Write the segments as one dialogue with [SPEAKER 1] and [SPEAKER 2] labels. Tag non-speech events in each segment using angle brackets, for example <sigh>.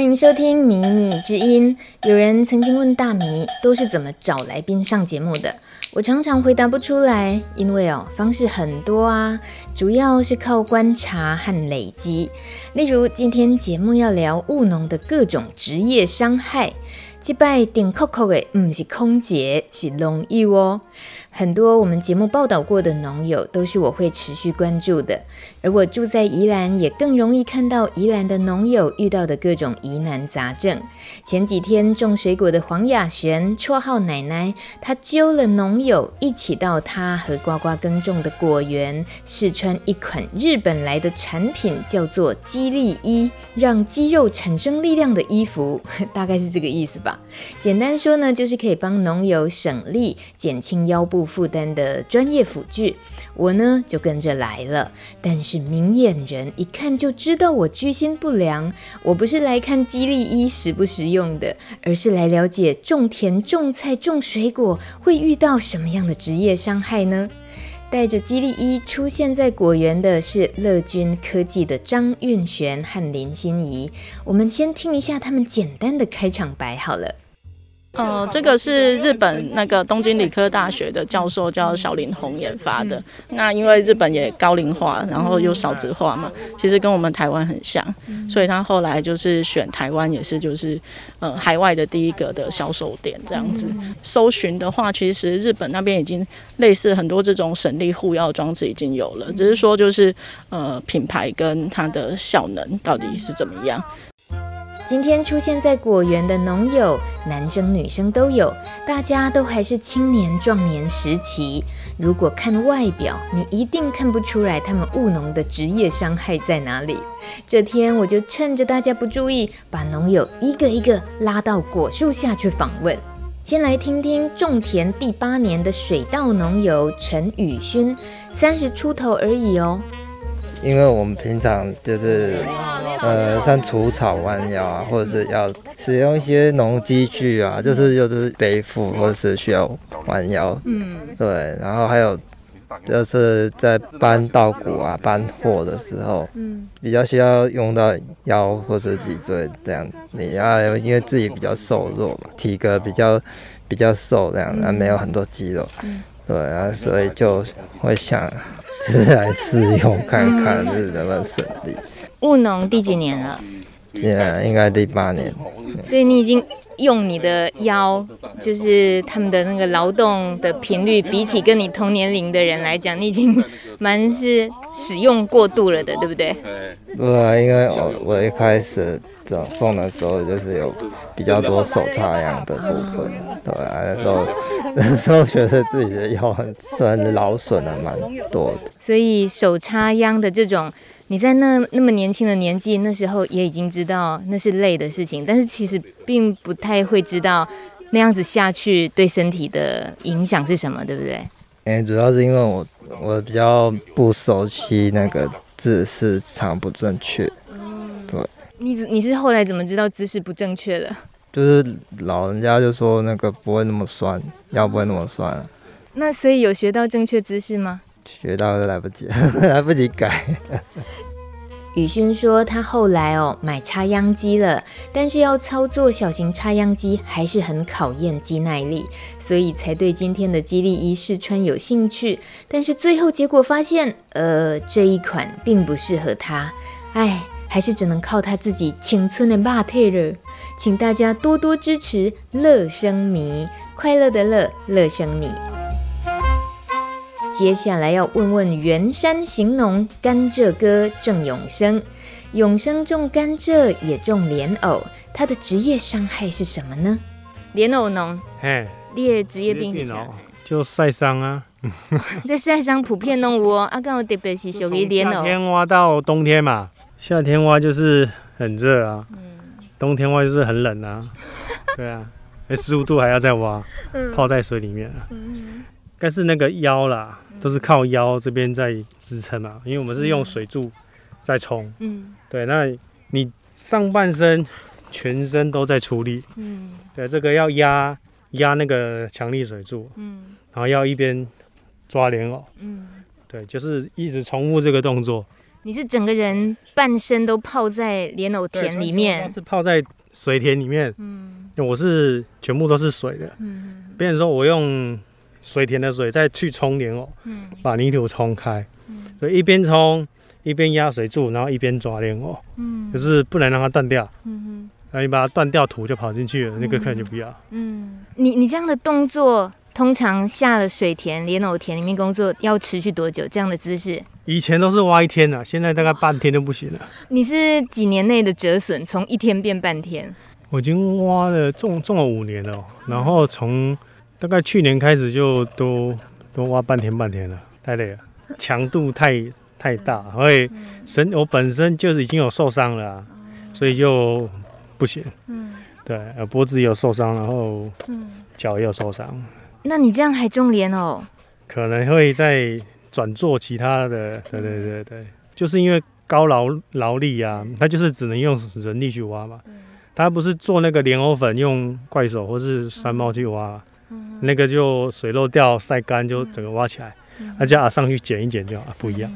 [SPEAKER 1] 欢迎收听《迷你之音》。有人曾经问大米，都是怎么找来宾上节目的？我常常回答不出来，因为哦，方式很多啊，主要是靠观察和累积。例如，今天节目要聊务农的各种职业伤害。击败顶扣扣的不是空姐，是农友哦。很多我们节目报道过的农友，都是我会持续关注的。而我住在宜兰，也更容易看到宜兰的农友遇到的各种疑难杂症。前几天种水果的黄雅璇，绰号奶奶，她揪了农友一起到她和呱呱耕种的果园，试穿一款日本来的产品，叫做肌力衣，让肌肉产生力量的衣服，<laughs> 大概是这个意思吧。简单说呢，就是可以帮农友省力、减轻腰部负担的专业辅具。我呢就跟着来了，但是明眼人一看就知道我居心不良。我不是来看肌力衣实不实用的，而是来了解种田、种菜、种水果会遇到什么样的职业伤害呢？带着肌力衣出现在果园的是乐君科技的张韵璇和林心怡。我们先听一下他们简单的开场白好了。
[SPEAKER 2] 呃，这个是日本那个东京理科大学的教授叫小林宏研发的。那因为日本也高龄化，然后又少子化嘛，其实跟我们台湾很像，所以他后来就是选台湾，也是就是呃海外的第一个的销售点这样子。搜寻的话，其实日本那边已经类似很多这种省力护药装置已经有了，只是说就是呃品牌跟它的效能到底是怎么样。
[SPEAKER 1] 今天出现在果园的农友，男生女生都有，大家都还是青年壮年时期。如果看外表，你一定看不出来他们务农的职业伤害在哪里。这天我就趁着大家不注意，把农友一个一个拉到果树下去访问。先来听听种田第八年的水稻农友陈宇勋，三十出头而已哦。
[SPEAKER 3] 因为我们平常就是，呃，像除草弯腰啊，或者是要使用一些农机具啊，就是就是背负或者是需要弯腰，嗯，对，然后还有就是在搬稻谷啊、搬货的时候，嗯，比较需要用到腰或者脊椎这样，你要因为自己比较瘦弱嘛，体格比较比较瘦这样，啊，没有很多肌肉，嗯。对啊，所以就会想。就是来试用看看，是怎么省力。
[SPEAKER 1] 务农第几年了？
[SPEAKER 3] 现在应该第八年。
[SPEAKER 1] 所以你已经用你的腰，就是他们的那个劳动的频率，比起跟你同年龄的人来讲，你已经蛮是使用过度了的，对不对？
[SPEAKER 3] 对，因为我我一开始种种的时候，就是有比较多手插秧的部分，对啊，那时候那时候觉得自己的腰算是劳损了蛮多的。
[SPEAKER 1] 所以手插秧的这种。你在那那么年轻的年纪，那时候也已经知道那是累的事情，但是其实并不太会知道那样子下去对身体的影响是什么，对不对？
[SPEAKER 3] 哎，主要是因为我我比较不熟悉那个姿势常不正确。对。
[SPEAKER 1] 你你是后来怎么知道姿势不正确的？<laughs>
[SPEAKER 3] 就是老人家就说那个不会那么酸，腰不会那么酸。
[SPEAKER 1] 那所以有学到正确姿势吗？
[SPEAKER 3] 学到都来不及，<laughs> 来不及改。
[SPEAKER 1] 宇轩说，他后来哦买插秧机了，但是要操作小型插秧机还是很考验肌耐力，所以才对今天的肌力衣试穿有兴趣。但是最后结果发现，呃，这一款并不适合他，哎，还是只能靠他自己青春的霸体了。请大家多多支持乐生米，快乐的乐，乐生米。接下来要问问员山行农甘蔗哥郑永生，永生种甘蔗也种莲藕，他的职业伤害是什么呢？莲藕农，
[SPEAKER 4] 嘿，
[SPEAKER 1] 你的职业病是啥？
[SPEAKER 4] 就晒伤啊。<laughs>
[SPEAKER 1] 这晒伤普遍都有哦，啊，刚好特别是属于莲藕。
[SPEAKER 4] 夏天挖到冬天嘛，夏天挖就是很热啊，冬天挖就是很冷啊，<laughs> 对啊，十五度还要再挖，泡在水里面啊。但是那个腰啦，都是靠腰这边在支撑嘛，因为我们是用水柱在冲。嗯，对，那你上半身、全身都在出力。嗯，对，这个要压压那个强力水柱。嗯，然后要一边抓莲藕。嗯，对，就是一直重复这个动作。
[SPEAKER 5] 你是整个人半身都泡在莲藕田里面，
[SPEAKER 4] 是泡在水田里面。嗯，我是全部都是水的。嗯，别人说我用水田的水再去冲莲藕，嗯，把泥土冲开。嗯，所以一边冲一边压水柱，然后一边抓莲藕。嗯，就是不能让它断掉。嗯哼，然后你把它断掉，土就跑进去了，那个客人就不要。
[SPEAKER 5] 嗯，你你这样的动作。通常下了水田、莲藕田里面工作要持续多久？这样的姿势？
[SPEAKER 4] 以前都是挖一天啊，现在大概半天就不行了。
[SPEAKER 5] 你是几年内的折损，从一天变半天？
[SPEAKER 4] 我已经挖了种种了五年了，然后从大概去年开始就都都挖半天半天了，太累了，强度太太大，所以身我本身就是已经有受伤了啊，所以就不行。嗯，对，脖子也有受伤，然后脚也有受伤。
[SPEAKER 5] 那你这样还种莲藕？
[SPEAKER 4] 可能会再转做其他的，对对对对，就是因为高劳劳力啊，他就是只能用人力去挖嘛，他不是做那个莲藕粉用怪手或是山猫去挖，那个就水漏掉晒干就整个挖起来，那就啊上去剪一剪就好，不一样。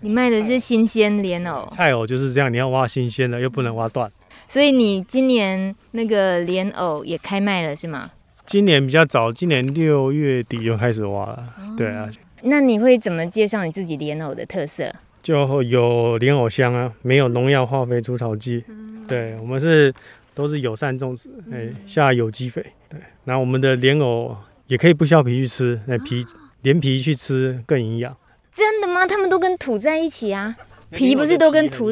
[SPEAKER 5] 你卖的是新鲜莲藕？
[SPEAKER 4] 菜藕就是这样，你要挖新鲜的，又不能挖断。
[SPEAKER 5] 所以你今年那个莲藕也开卖了是吗？
[SPEAKER 4] 今年比较早，今年六月底就开始挖了。哦、对啊，
[SPEAKER 5] 那你会怎么介绍你自己莲藕的特色？
[SPEAKER 4] 就有莲藕香啊，没有农药、化肥、除草剂。嗯、对，我们是都是友善种植，哎、嗯，下有机肥。对，然后我们的莲藕也可以不削皮去吃，那皮连皮去吃更营养。
[SPEAKER 5] 真的吗？他们都跟土在一起啊？皮不是都跟土？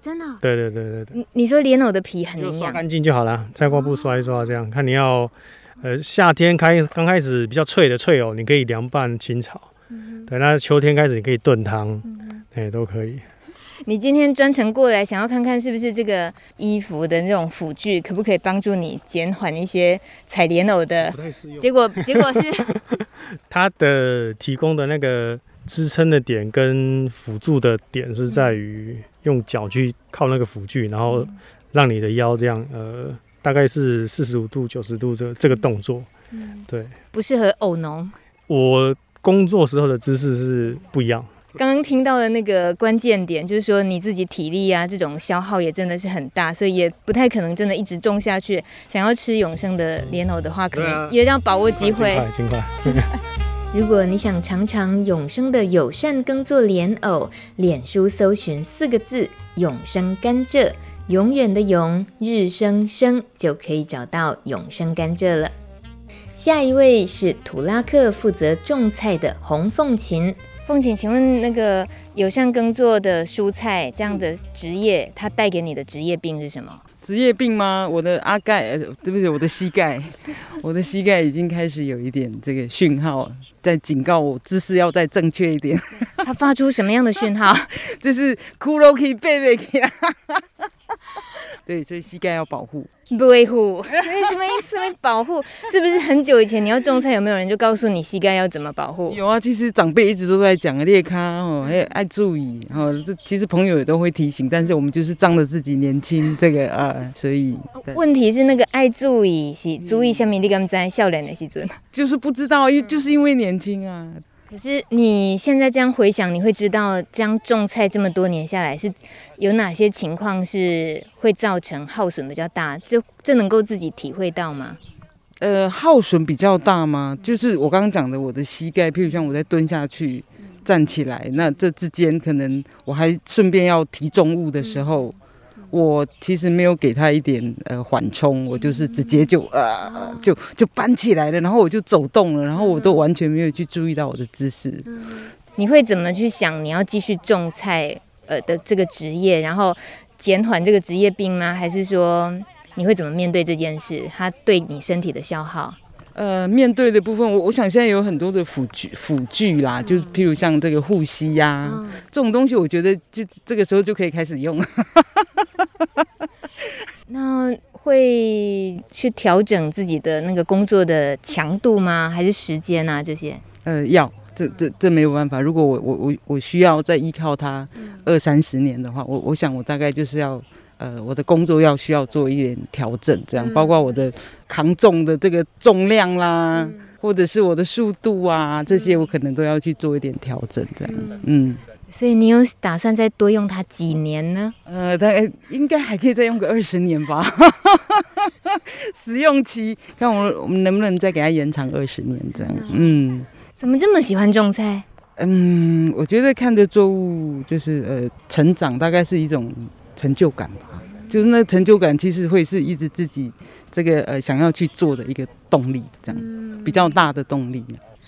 [SPEAKER 5] 真的？
[SPEAKER 4] 对对对对对。
[SPEAKER 5] 你你说莲藕的皮很营养，
[SPEAKER 4] 刷干净就好了，菜瓜布刷一刷，这样、哦、看你要。呃，夏天开刚开始比较脆的脆藕，你可以凉拌清炒。嗯、对，那秋天开始你可以炖汤，哎、嗯欸，都可以。
[SPEAKER 5] 你今天专程过来，想要看看是不是这个衣服的那种辅具，可不可以帮助你减缓一些采莲藕的？不太适用。结果结果是，<laughs>
[SPEAKER 4] 它的提供的那个支撑的点跟辅助的点是在于用脚去靠那个辅具，然后让你的腰这样呃。大概是四十五度、九十度这这个动作，嗯，对，
[SPEAKER 5] 不适合偶农。
[SPEAKER 4] 我工作时候的姿势是不一样。
[SPEAKER 5] 刚刚听到的那个关键点，就是说你自己体力啊，这种消耗也真的是很大，所以也不太可能真的一直种下去。想要吃永生的莲藕的话，可能也要把握机会。
[SPEAKER 4] 尽快，尽快。
[SPEAKER 5] 如果你想尝尝永生的友善耕作莲藕，脸书搜寻四个字“永生甘蔗”。永远的永，日生生，就可以找到永生甘蔗了。下一位是土拉克负责种菜的洪凤琴。凤姐，请问那个有像耕作的蔬菜这样的职业，它带给你的职业病是什么？
[SPEAKER 6] 职业病吗？我的阿盖，呃，对不起，我的膝盖，<laughs> 我的膝盖已经开始有一点这个讯号，在警告我姿势要再正确一点。<laughs>
[SPEAKER 5] 它发出什么样的讯号？<laughs>
[SPEAKER 6] 就是骷髅可以背背起来。对，所以膝盖要保护，
[SPEAKER 5] 维护。什么意思？保护 <laughs> 是不是很久以前你要种菜，有没有人就告诉你膝盖要怎么保护？
[SPEAKER 6] 有啊，其实长辈一直都在讲裂开哦，还爱注意哦。这其实朋友也都会提醒，但是我们就是仗着自己年轻，<laughs> 这个啊，所以
[SPEAKER 5] 问题是那个爱注意是注意下面你敢在笑脸的时阵，
[SPEAKER 6] 就是不知道，因就是因为年轻啊。
[SPEAKER 5] 可是你现在这样回想，你会知道这样种菜这么多年下来，是有哪些情况是会造成耗损比较大？这这能够自己体会到吗？
[SPEAKER 6] 呃，耗损比较大吗？就是我刚刚讲的，我的膝盖，譬如像我在蹲下去、站起来，那这之间可能我还顺便要提重物的时候。我其实没有给他一点呃缓冲，我就是直接就呃就就搬起来了，然后我就走动了，然后我都完全没有去注意到我的姿势。
[SPEAKER 5] 你会怎么去想你要继续种菜呃的这个职业，然后减缓这个职业病吗？还是说你会怎么面对这件事？它对你身体的消耗？
[SPEAKER 6] 呃，面对的部分，我我想现在有很多的辅具辅具啦，就譬如像这个护膝呀、啊嗯，这种东西，我觉得就这个时候就可以开始用了。<laughs>
[SPEAKER 1] 那会去调整自己的那个工作的强度吗？还是时间啊？这些？
[SPEAKER 6] 呃，要，这这这没有办法。如果我我我我需要再依靠它二三十年的话，我我想我大概就是要。呃，我的工作要需要做一点调整，这样包括我的扛重的这个重量啦，嗯、或者是我的速度啊，这些我可能都要去做一点调整，这样。嗯，
[SPEAKER 1] 所以你有打算再多用它几年呢？
[SPEAKER 6] 呃，大概应该还可以再用个二十年吧。<laughs> 使用期，看我们我们能不能再给它延长二十年这样。嗯，
[SPEAKER 1] 怎么这么喜欢种菜？
[SPEAKER 6] 嗯，我觉得看着作物就是呃成长，大概是一种。成就感吧，就是那成就感，其实会是一直自己这个呃想要去做的一个动力，这样比较大的动力。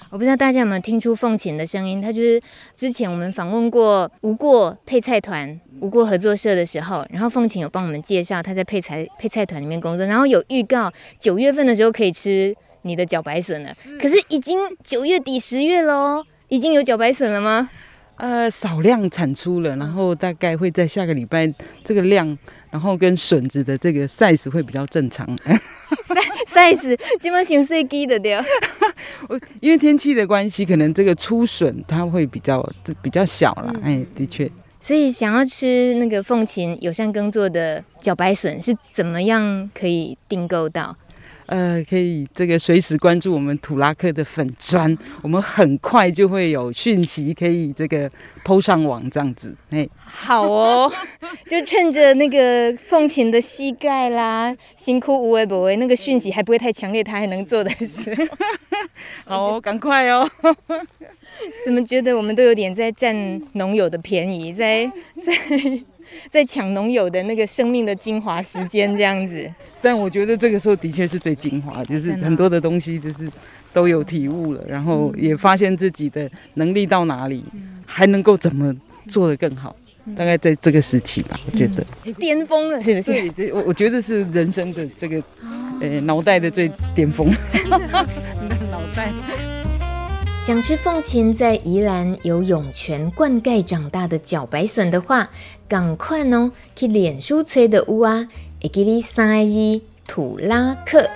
[SPEAKER 1] 我不知道大家有没有听出凤琴的声音，他就是之前我们访问过无过配菜团、无过合作社的时候，然后凤琴有帮我们介绍他在配菜配菜团里面工作，然后有预告九月份的时候可以吃你的茭白笋了。可是已经九月底十月了哦，已经有茭白笋了吗？
[SPEAKER 6] 呃，少量产出了，然后大概会在下个礼拜这个量，然后跟笋子的这个 size 会比较正常。<laughs>
[SPEAKER 1] size 基本上是低的我。
[SPEAKER 6] 因为天气的关系，可能这个初笋它会比较比较小了。哎，的确。
[SPEAKER 1] 所以想要吃那个凤琴友善耕作的茭白笋，是怎么样可以订购到？
[SPEAKER 6] 呃，可以这个随时关注我们土拉克的粉砖，我们很快就会有讯息可以这个 PO 上网这样子。哎，
[SPEAKER 1] 好哦，就趁着那个凤琴的膝盖啦，辛苦无为不为，那个讯息还不会太强烈，他还能做的事。<laughs>
[SPEAKER 6] 好哦，赶快哦。<laughs>
[SPEAKER 1] 怎么觉得我们都有点在占农友的便宜，在在在抢农友的那个生命的精华时间这样子？<laughs>
[SPEAKER 6] 但我觉得这个时候的确是最精华，就是很多的东西就是都有体悟了，然后也发现自己的能力到哪里，还能够怎么做得更好。大概在这个时期吧，我觉得
[SPEAKER 1] 巅峰了，是不是？
[SPEAKER 6] 对，我我觉得是人生的这个呃脑袋的最巅峰。你 <laughs> 的脑袋。
[SPEAKER 1] 想吃凤琴在宜兰有涌泉灌溉长大的茭白笋的话，赶快哦去脸书催的屋啊！会记你三个字土拉克。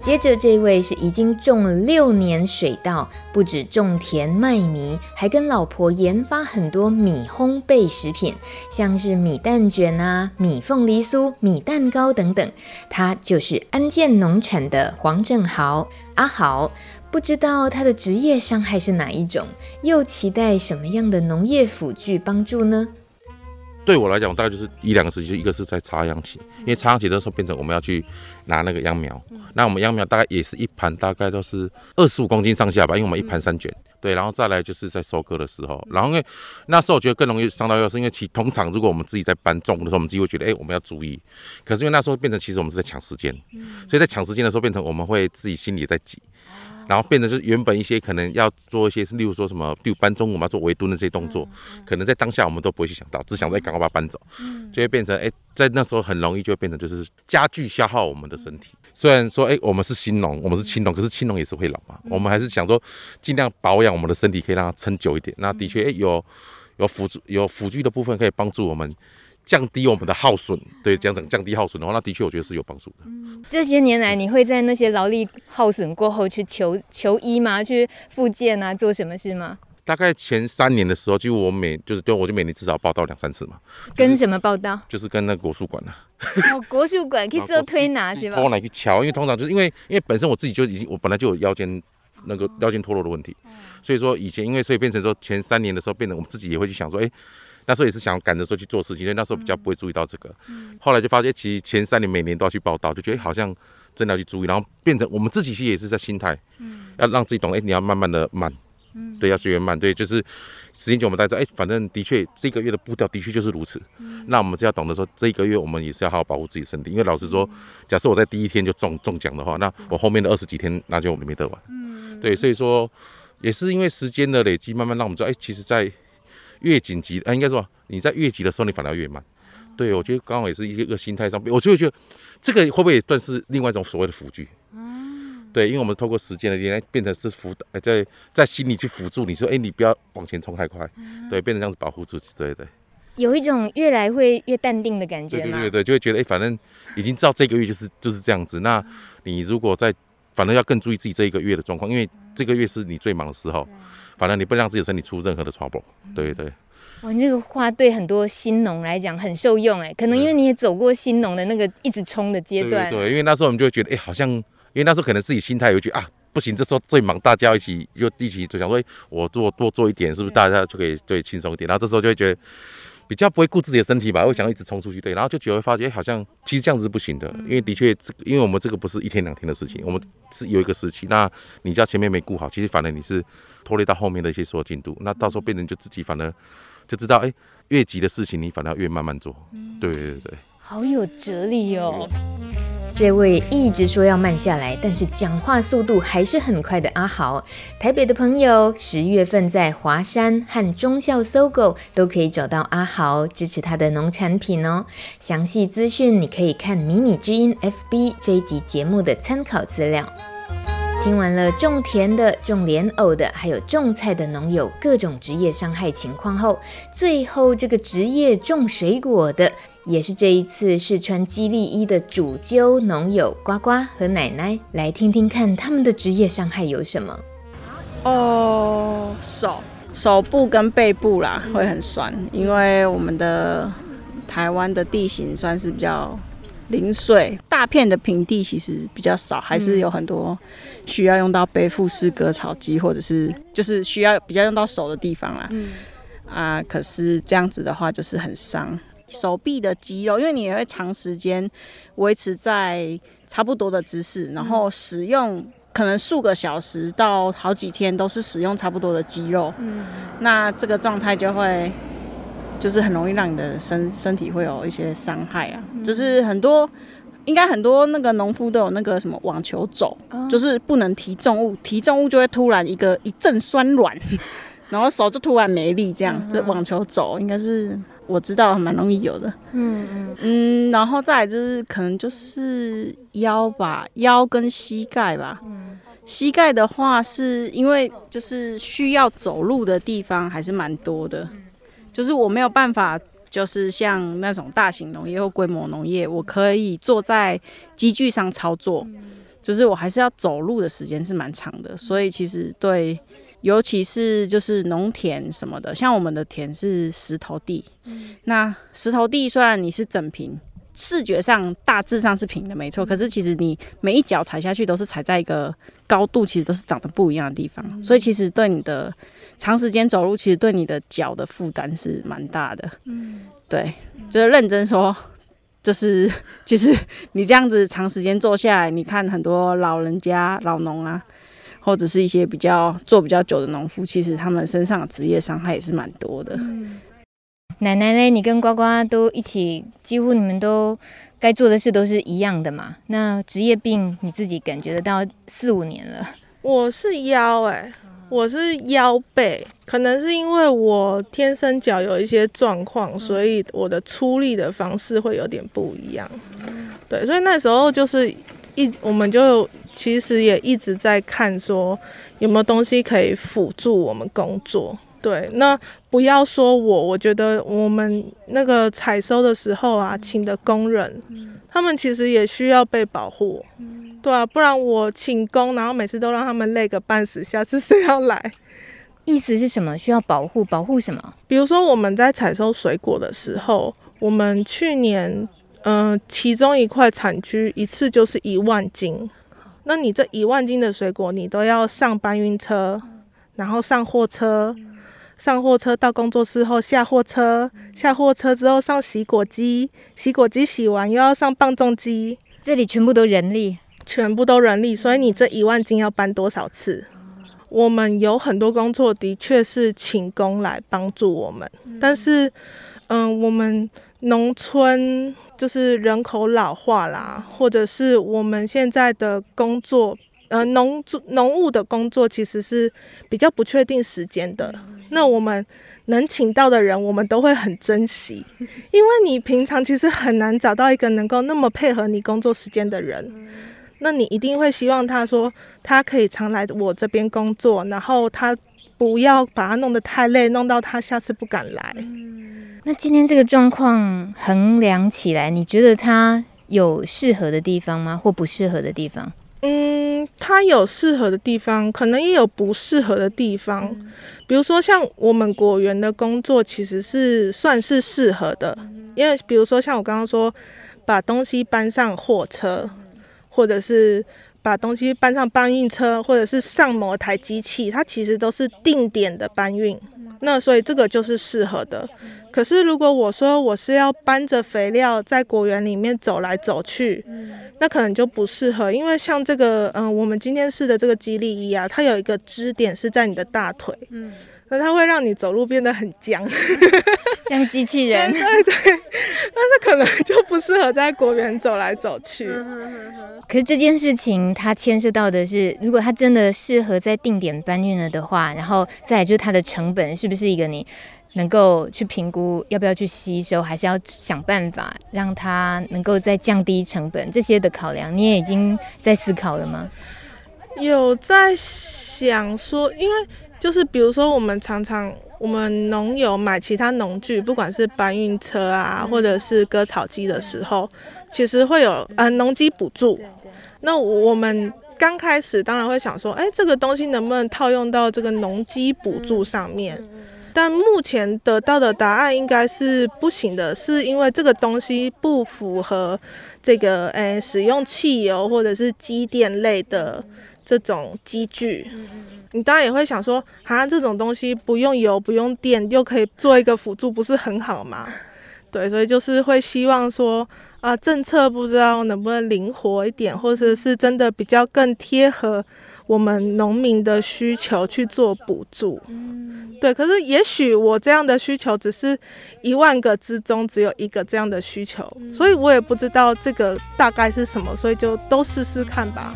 [SPEAKER 1] 接着这位是已经种了六年水稻，不止种田卖米，还跟老婆研发很多米烘焙食品，像是米蛋卷啊、米凤梨酥、米蛋糕等等。他就是安建农产的黄正豪阿豪，不知道他的职业伤害是哪一种，又期待什么样的农业辅具帮助呢？
[SPEAKER 7] 对我来讲，大概就是一两个时期，就一个是在插秧期，因为插秧期的时候变成我们要去拿那个秧苗，那我们秧苗大概也是一盘，大概都是二十五公斤上下吧，因为我们一盘三卷，对，然后再来就是在收割的时候，然后因为那时候我觉得更容易伤到腰，是因为其通常如果我们自己在搬重的时候，我们自己会觉得哎，我们要注意，可是因为那时候变成其实我们是在抢时间，所以在抢时间的时候变成我们会自己心里在挤。然后变得就是原本一些可能要做一些，例如说什么，比如搬中午嘛，做围蹲的这些动作，可能在当下我们都不会去想到，只想着赶快把它搬走，就会变成哎，在那时候很容易就会变成就是加剧消耗我们的身体。虽然说哎，我们是新农，我们是青农，可是青农也是会老嘛，我们还是想说尽量保养我们的身体，可以让它撑久一点。那的确哎，有有辅助有辅具的部分可以帮助我们。降低我们的耗损，对，这样子降低耗损的话，那的确我觉得是有帮助的。
[SPEAKER 1] 嗯，这些年来，你会在那些劳力耗损过后去求求医吗？去复健啊，做什么事吗？
[SPEAKER 7] 大概前三年的时候，几乎我每就是对，我就每年至少报道两三次嘛。
[SPEAKER 1] 跟什么报道？
[SPEAKER 7] 就是跟那个国术馆啊。
[SPEAKER 1] 哦，国术馆可以做推拿是吧？
[SPEAKER 7] 我来去瞧，因为通常就是因为因为本身我自己就已经我本来就有腰间那个腰间脱落的问题，所以说以前因为所以变成说前三年的时候，变成我们自己也会去想说，哎。那时候也是想赶着说去做事情，因为那时候比较不会注意到这个。后来就发现，其实前三年每年都要去报道，就觉得好像真的要去注意，然后变成我们自己其实也是在心态，要让自己懂，哎，你要慢慢的慢，对，要学越慢，对，就是时间久我们大家哎，反正的确这个月的步调的确就是如此。那我们就要懂得说，这一个月我们也是要好好保护自己身体，因为老实说，假设我在第一天就中中奖的话，那我后面的二十几天那就没得玩。对，所以说也是因为时间的累积，慢慢让我们知道，哎，其实，在越紧急，啊，应该说你在越急的时候，你反而越慢。对，我觉得刚好也是一个心态上，我就会觉得这个会不会也算是另外一种所谓的辅具？对，因为我们透过时间的力量，变成是辅导，在在心里去辅助你说，哎，你不要往前冲太快，对，变成这样子保护自己，对对。
[SPEAKER 1] 有一种越来会越淡定的感觉
[SPEAKER 7] 对对对对，就会觉得哎，反正已经知道这个月就是就是这样子。那你如果在，反正要更注意自己这一个月的状况，因为这个月是你最忙的时候。反正你不让自己身体出任何的 trouble。对对。
[SPEAKER 1] 哇，你这个话对很多新农来讲很受用哎，可能因为你也走过新农的那个一直冲的阶段。
[SPEAKER 7] 对，对，因为那时候我们就会觉得，哎，好像，因为那时候可能自己心态有觉得啊，不行，这时候最忙，大家一起又一起就想说，我多多做一点，是不是大家就可以对轻松一点？然后这时候就会觉得。比较不会顾自己的身体吧，会想要一直冲出去，对，然后就觉得会发觉，哎，好像其实这样子是不行的，因为的确，这因为我们这个不是一天两天的事情，我们是有一个时期。那你家前面没顾好，其实反而你是拖累到后面的一些所有进度，那到时候变成就自己反而就知道，哎，越急的事情你反而要越慢慢做，对对对。
[SPEAKER 1] 好有哲理哦！这位一直说要慢下来，但是讲话速度还是很快的阿豪，台北的朋友十月份在华山和中孝搜狗都可以找到阿豪，支持他的农产品哦。详细资讯你可以看《迷你之音》FB 这一集节目的参考资料。听完了种田的、种莲藕的，还有种菜的农友各种职业伤害情况后，最后这个职业种水果的。也是这一次试穿肌力衣的主揪农友呱呱和奶奶，来听听看他们的职业伤害有什么。
[SPEAKER 2] 哦，手手部跟背部啦会很酸，因为我们的台湾的地形算是比较零碎，大片的平地其实比较少，还是有很多需要用到背负式割草机或者是就是需要比较用到手的地方啦。嗯啊，可是这样子的话就是很伤。手臂的肌肉，因为你也会长时间维持在差不多的姿势，然后使用可能数个小时到好几天都是使用差不多的肌肉，嗯，那这个状态就会就是很容易让你的身身体会有一些伤害啊，就是很多应该很多那个农夫都有那个什么网球肘，就是不能提重物，提重物就会突然一个一阵酸软，<laughs> 然后手就突然没力，这样就网球肘应该是。我知道蛮容易有的，嗯嗯。嗯，然后再来就是可能就是腰吧，腰跟膝盖吧。嗯，膝盖的话是因为就是需要走路的地方还是蛮多的，就是我没有办法，就是像那种大型农业或规模农业，我可以坐在机具上操作，就是我还是要走路的时间是蛮长的，所以其实对。尤其是就是农田什么的，像我们的田是石头地，嗯、那石头地虽然你是整平，视觉上大致上是平的，没错，可是其实你每一脚踩下去都是踩在一个高度，其实都是长得不一样的地方，嗯、所以其实对你的长时间走路，其实对你的脚的负担是蛮大的。嗯，对，就是认真说，就是 <laughs> 其实你这样子长时间坐下来，你看很多老人家老农啊。或者是一些比较做比较久的农夫，其实他们身上的职业伤害也是蛮多的。嗯、
[SPEAKER 1] 奶奶嘞，你跟呱呱都一起，几乎你们都该做的事都是一样的嘛？那职业病你自己感觉得到四五年了？
[SPEAKER 8] 我是腰哎、欸，我是腰背，可能是因为我天生脚有一些状况，所以我的出力的方式会有点不一样。对，所以那时候就是一我们就。其实也一直在看，说有没有东西可以辅助我们工作。对，那不要说我，我觉得我们那个采收的时候啊，请的工人，他们其实也需要被保护。对啊，不然我请工，然后每次都让他们累个半死，下次谁要来？
[SPEAKER 1] 意思是什么？需要保护？保护什么？
[SPEAKER 8] 比如说我们在采收水果的时候，我们去年，嗯、呃，其中一块产区一次就是一万斤。那你这一万斤的水果，你都要上搬运车，然后上货车，上货车到工作室后下货车，下货车之后上洗果机，洗果机洗完又要上磅重机，
[SPEAKER 1] 这里全部都人力，
[SPEAKER 8] 全部都人力，所以你这一万斤要搬多少次？我们有很多工作的确是请工来帮助我们，但是，嗯，我们。农村就是人口老化啦，或者是我们现在的工作，呃，农农务的工作其实是比较不确定时间的。那我们能请到的人，我们都会很珍惜，因为你平常其实很难找到一个能够那么配合你工作时间的人。那你一定会希望他说他可以常来我这边工作，然后他不要把他弄得太累，弄到他下次不敢来。
[SPEAKER 1] 那今天这个状况衡量起来，你觉得它有适合的地方吗？或不适合的地方？
[SPEAKER 8] 嗯，它有适合的地方，可能也有不适合的地方。嗯、比如说，像我们果园的工作，其实是算是适合的，嗯、因为比如说像我刚刚说，把东西搬上货车，或者是把东西搬上搬运车，或者是上某台机器，它其实都是定点的搬运。那所以这个就是适合的。可是如果我说我是要搬着肥料在果园里面走来走去，那可能就不适合，因为像这个，嗯、呃，我们今天试的这个肌力衣啊，它有一个支点是在你的大腿，嗯，那它会让你走路变得很僵，<laughs>
[SPEAKER 1] 像机器人，<laughs>
[SPEAKER 8] 对对，那它可能就不适合在果园走来走去。
[SPEAKER 1] 可是这件事情它牵涉到的是，如果它真的适合在定点搬运了的话，然后再来就是它的成本是不是一个你能够去评估要不要去吸收，还是要想办法让它能够再降低成本，这些的考量，你也已经在思考了吗？
[SPEAKER 8] 有在想说，因为就是比如说，我们常常我们农友买其他农具，不管是搬运车啊，或者是割草机的时候，其实会有呃农机补助。那我们刚开始当然会想说，哎，这个东西能不能套用到这个农机补助上面？但目前得到的答案应该是不行的，是因为这个东西不符合这个诶、使用汽油或者是机电类的这种机具。你当然也会想说，啊，这种东西不用油不用电又可以做一个辅助，不是很好吗？对，所以就是会希望说啊，政策不知道能不能灵活一点，或者是真的比较更贴合。我们农民的需求去做补助，对。可是也许我这样的需求只是一万个之中只有一个这样的需求，所以我也不知道这个大概是什么，所以就都试试看吧。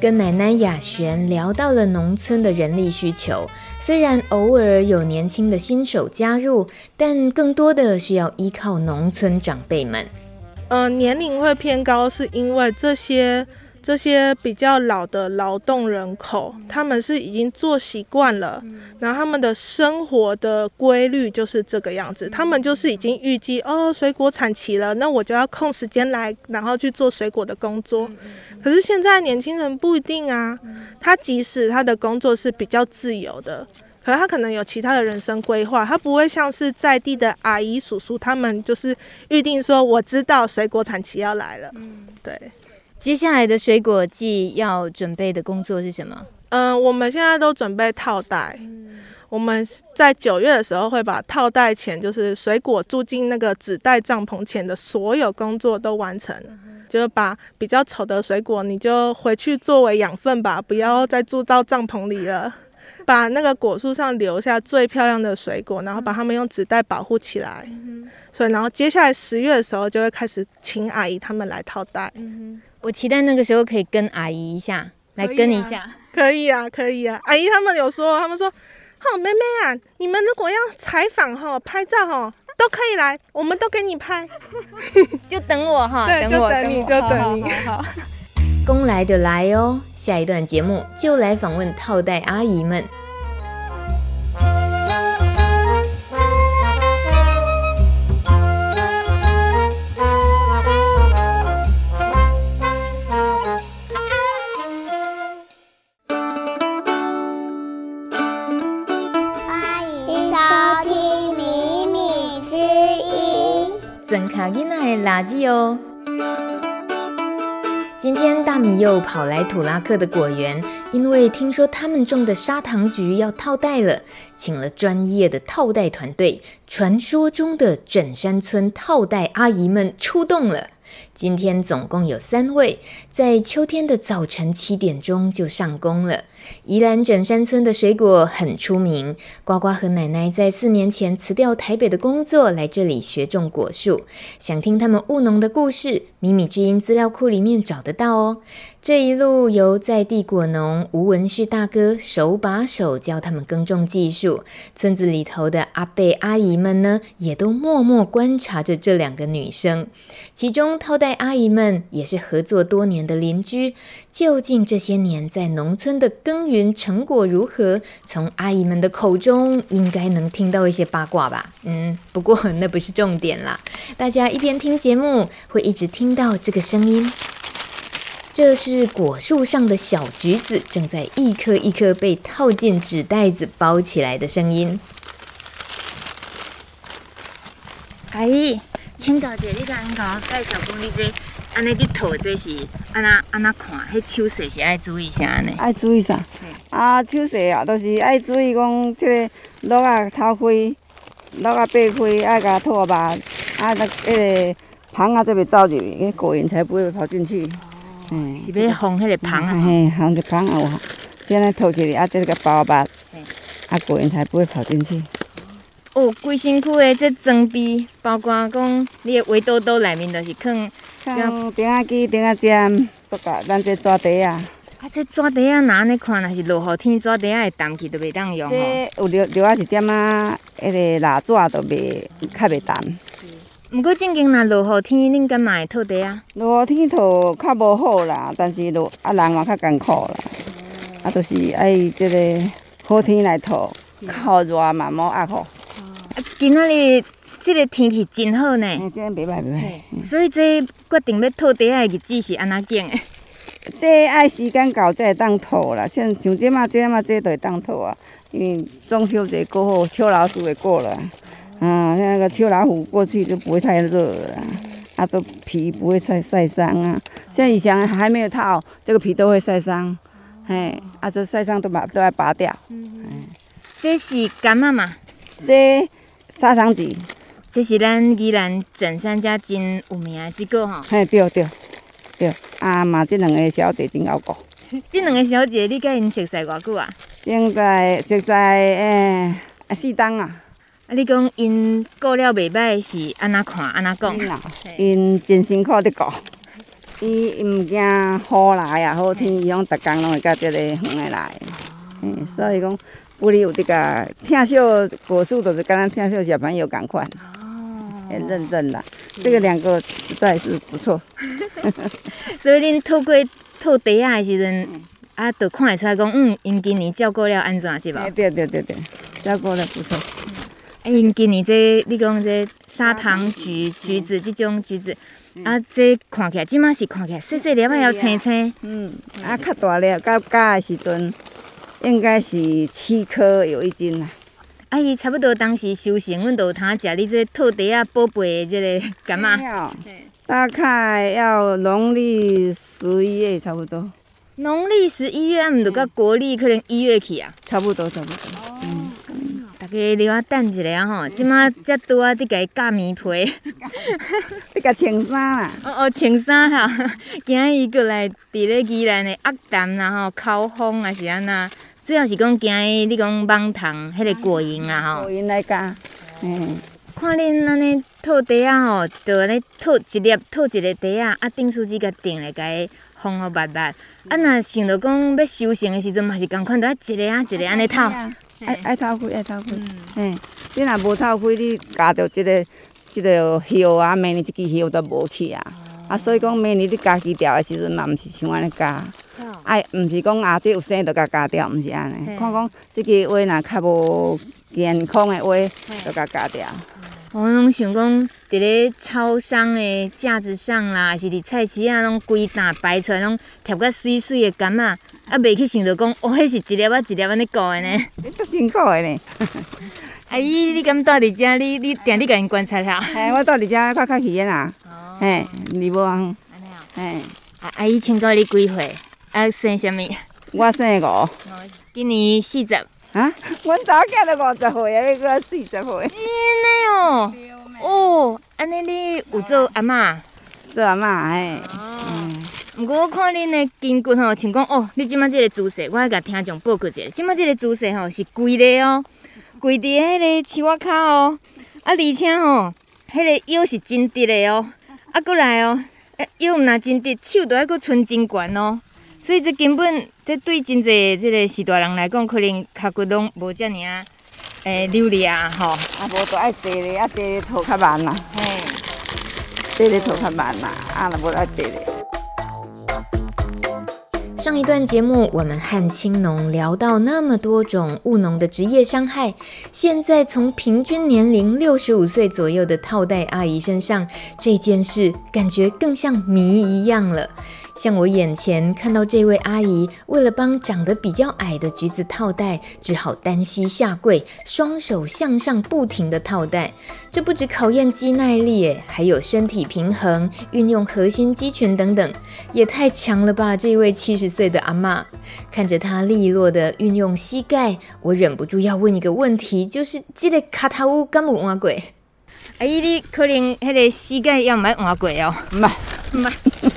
[SPEAKER 1] 跟奶奶雅璇聊到了农村的人力需求，虽然偶尔有年轻的新手加入，但更多的是要依靠农村长辈们。
[SPEAKER 8] 呃，年龄会偏高，是因为这些。这些比较老的劳动人口，他们是已经做习惯了，然后他们的生活的规律就是这个样子。他们就是已经预计哦，水果产期了，那我就要空时间来，然后去做水果的工作。可是现在年轻人不一定啊，他即使他的工作是比较自由的，可是他可能有其他的人生规划，他不会像是在地的阿姨叔叔他们就是预定说，我知道水果产期要来了，对。
[SPEAKER 1] 接下来的水果季要准备的工作是什么？
[SPEAKER 8] 嗯、我们现在都准备套袋。我们在九月的时候会把套袋前，就是水果住进那个纸袋帐篷前的所有工作都完成。就是把比较丑的水果，你就回去作为养分吧，不要再住到帐篷里了。把那个果树上留下最漂亮的水果，然后把它们用纸袋保护起来。所以，然后接下来十月的时候就会开始请阿姨他们来套袋。
[SPEAKER 1] 我期待那个时候可以跟阿姨一下，来跟一下。
[SPEAKER 8] 可以啊，可以啊。阿姨他们有说，他们说，好妹妹啊，你们如果要采访哈、拍照哈，都可以来，我们都给你拍。<laughs> <laughs>
[SPEAKER 1] 就等我哈，等我，
[SPEAKER 8] 等你，就等你。好，
[SPEAKER 1] 公来的来哦。下一段节目就来访问套袋阿姨们。卡吉奈垃圾哦！今天大米又跑来土拉克的果园，因为听说他们种的砂糖橘要套袋了，请了专业的套袋团队，传说中的枕山村套袋阿姨们出动了。今天总共有三位，在秋天的早晨七点钟就上工了。宜兰枕山村的水果很出名，呱呱和奶奶在四年前辞掉台北的工作，来这里学种果树。想听他们务农的故事，米米之音资料库里面找得到哦。这一路由在地果农吴文旭大哥手把手教他们耕种技术，村子里头的阿伯阿姨们呢，也都默默观察着这两个女生。其中套袋阿姨们也是合作多年的邻居，究竟这些年在农村的耕耕耘成果如何？从阿姨们的口中应该能听到一些八卦吧。嗯，不过那不是重点啦。大家一边听节目，会一直听到这个声音。这是果树上的小橘子正在一颗一颗被套进纸袋子包起来的声音。
[SPEAKER 5] 阿姨，请教一下，你甲因甲我介绍讲，你这安尼伫套这是安那安那看，迄手势是爱注意啥呢？
[SPEAKER 9] 爱注意啥？啊，手势啊，都、就是爱注意讲，即个落啊头开，落啊背开，爱甲套吧，啊，那迄个芳啊，则袂走入去，那果蝇才不会跑进去。
[SPEAKER 5] 嗯，是要防迄个芳啊？
[SPEAKER 9] 嘿，放个芳啊，有，这样套起来，啊，这个包吧，啊，果蝇才不会跑进去。
[SPEAKER 5] 哦，规身躯的这装备，包括讲你的围兜兜内面，就是放
[SPEAKER 9] 放钉仔机、顶下针，都甲咱这纸袋啊。
[SPEAKER 5] 啊，这纸袋啊，哪安尼看，若是落雨天，纸袋啊会澹去，都袂当用吼。
[SPEAKER 9] 有留留啊一点啊，迄个蜡纸都袂较袂澹。
[SPEAKER 5] 毋过正经若落雨天，恁敢嘛会套袋啊？
[SPEAKER 9] 落雨天套较无好啦，但是落啊人嘛较艰苦啦。啊，就是爱即个好天来套，较热嘛无压好。
[SPEAKER 5] 今仔日这个天气真好呢，
[SPEAKER 9] 嗯，真袂歹袂歹。
[SPEAKER 5] 所以这决定要套袋仔的日子是安怎定的？<laughs>
[SPEAKER 9] 这爱时间到才会当套啦，像像这嘛这嘛这都会当套啊。因为中秋节过后，秋老鼠会过了，啊，像那个秋老虎过去就不会太热了，啊，都皮不会晒晒伤啊。像以前还没有套，这个皮都会晒伤，嘿，啊，就晒伤都把都要拔掉。嗯，
[SPEAKER 5] 这是干嘛嘛？
[SPEAKER 9] 这砂糖橘，
[SPEAKER 5] 这是咱宜兰整山家真有名的这个吼。
[SPEAKER 9] 嘿，对对对，啊嘛，这两个小姐真好顾。<laughs>
[SPEAKER 5] 这两个小姐，你甲因熟悉偌久啊？
[SPEAKER 9] 现在熟在诶啊，四冬啊。
[SPEAKER 5] 啊，你讲因顾了袂歹是安怎看安怎讲？
[SPEAKER 9] 因真辛苦伫顾，伊毋惊雨来啊，好天，伊讲逐工拢会甲这个园诶来。嗯，所以讲。屋里有这个疼惜果树，就是甲咱疼惜小朋友共款，很认真啦。这个两个实在是不错。<laughs>
[SPEAKER 5] 所以恁透过套袋啊的时阵，啊，都看得出来讲，嗯，因今年照顾了安怎是吧？
[SPEAKER 9] 对对对对，照顾了不错。
[SPEAKER 5] 哎，因今年这你讲这砂糖橘橘子这种橘子，啊，这看起来即马是看起来细细粒啊，要青青。
[SPEAKER 9] 嗯，啊，较大粒，到加的时阵。应该是七颗有一斤啦。
[SPEAKER 5] 阿姨差不多当时收成，阮都有通食你这套袋啊宝贝的这个柑仔。
[SPEAKER 9] 大概要农历十一月差不多。
[SPEAKER 5] 农历十一月，啊，毋着到国历可能一月去啊。
[SPEAKER 9] 差不多，差不多。嗯，
[SPEAKER 5] 大家留下等一下啊吼，即马才拄啊伫甲伊割棉被。<laughs>
[SPEAKER 9] 你甲穿衫啦？
[SPEAKER 5] 哦哦，穿衫哈。<laughs> 今日伊过来伫咧宜兰的鸭淡然后口风啊是安那？主要是讲惊伊，你讲网虫，迄个果蝇啊吼。
[SPEAKER 9] 果蝇来咬，嗯。
[SPEAKER 5] 看恁安尼套袋仔吼，就安尼套一粒，套一个袋仔，啊，订书机甲订咧，甲伊封好密密。啊，若想着讲要收成的时阵，嘛是共款，着一个啊一个安尼套。
[SPEAKER 9] 爱爱套开，爱套开。嗯。你若无套开，你咬着即个即个叶啊，明年即支叶都无去啊。啊，所以讲明年你家己调的时阵，嘛毋是像安尼咬。哎，毋是讲啊，这有生就甲加掉，毋是安尼。看讲即个话若较无健康的话，就甲加掉。
[SPEAKER 5] 我拢想讲，伫咧超商的架子上啦，还是伫菜市啊，拢规担摆出来，拢贴个水水的柑仔，啊，袂去想着讲，哦，迄是一粒仔一粒仔安尼过的呢。
[SPEAKER 9] 你足辛苦的呢。<laughs>
[SPEAKER 5] 阿姨，你敢住伫遮？你你定你甲因观察下。<laughs>
[SPEAKER 9] 哎，我住伫遮看较远啊。哦。嘿，你无？安
[SPEAKER 5] 尼啊。嘿。阿阿姨，请教你几岁？啊，生什么？
[SPEAKER 9] 我生五，
[SPEAKER 5] 今年四十。
[SPEAKER 9] 啊，阮查囝都五十岁啊，要过四十岁。
[SPEAKER 5] 真的哦。哦，安尼你有做阿嬷？
[SPEAKER 9] 做阿嬷，嘿。
[SPEAKER 5] 嗯。毋过我看恁的筋骨吼，像讲哦，你即马即个姿势，我爱甲听众报告一下。即马即个姿势吼是跪的哦，跪伫迄个树仔骹哦。啊，而且吼，迄个腰是真直的哦。啊，过来哦，腰毋若真直，手都爱搁伸真悬哦。所以这根本，这对真侪这个时代人来讲，可能脚骨拢无遮尔啊，诶，流利啊，吼。
[SPEAKER 9] 啊，无都爱坐咧，啊，坐咧拖较慢啦。
[SPEAKER 5] 嘿。
[SPEAKER 9] 这个头较慢啦，啊，那无来这个。
[SPEAKER 1] 上一段节目，我们和青农聊到那么多种务农的职业伤害，现在从平均年龄六十五岁左右的套袋阿姨身上，这件事感觉更像谜一样了。像我眼前看到这位阿姨，为了帮长得比较矮的橘子套袋，只好单膝下跪，双手向上不停的套袋。这不只考验肌耐力，还有身体平衡、运用核心肌群等等，也太强了吧！这位七十岁的阿妈，看着她利落的运用膝盖，我忍不住要问一个问题，就是这个卡塔乌敢有换过？
[SPEAKER 5] 阿姨，你可能迄个膝盖要买换过哦？
[SPEAKER 9] 唔系，
[SPEAKER 5] 唔系。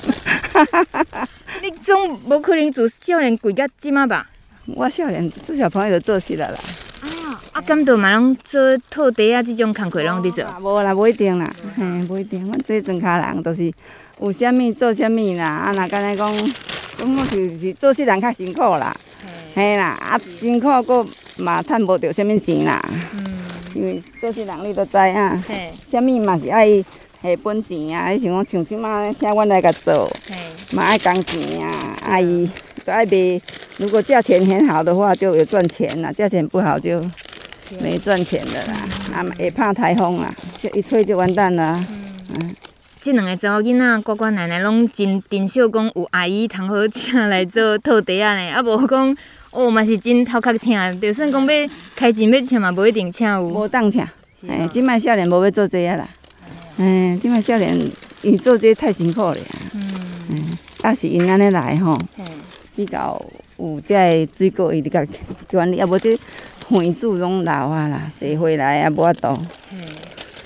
[SPEAKER 5] <laughs> 你总无可能做少年贵到即马吧？
[SPEAKER 9] 我少年做小朋友就做事了啦。
[SPEAKER 5] 啊，啊，敢都嘛拢做套袋啊，即种工课拢伫做。
[SPEAKER 9] 无啦，无一定啦，嘿，无一定。阮这庄卡人都是有啥物做啥物啦。啊，若干呢讲，讲就是做事人较辛苦啦。嘿啦，啊，辛苦佫嘛趁无着啥物钱啦。嗯。因为做事人你都知啊。嘿。啥物嘛是爱。下本钱啊！你想讲像即马请阮来甲做，嘛爱工钱啊！阿姨都爱卖，如果价钱很好的话，就有赚钱啦；价钱不好就没赚钱的啦。啊，也怕台风啊，就一吹就完蛋啦。嗯，
[SPEAKER 5] 这两个查某囡仔、乖乖奶奶拢真珍惜，讲有阿姨通好请来做套袋啊呢。啊，无讲哦，嘛是真头壳疼，就算讲要开钱要请嘛，无一定请有。
[SPEAKER 9] 无当请，哎，即摆少年无要做这个啦。嗯，即摆少年伊做这太辛苦了。嗯，啊是因安尼来吼，比较有这个水果伊就甲管理，啊无这园主拢老啊啦，坐回来也无法度。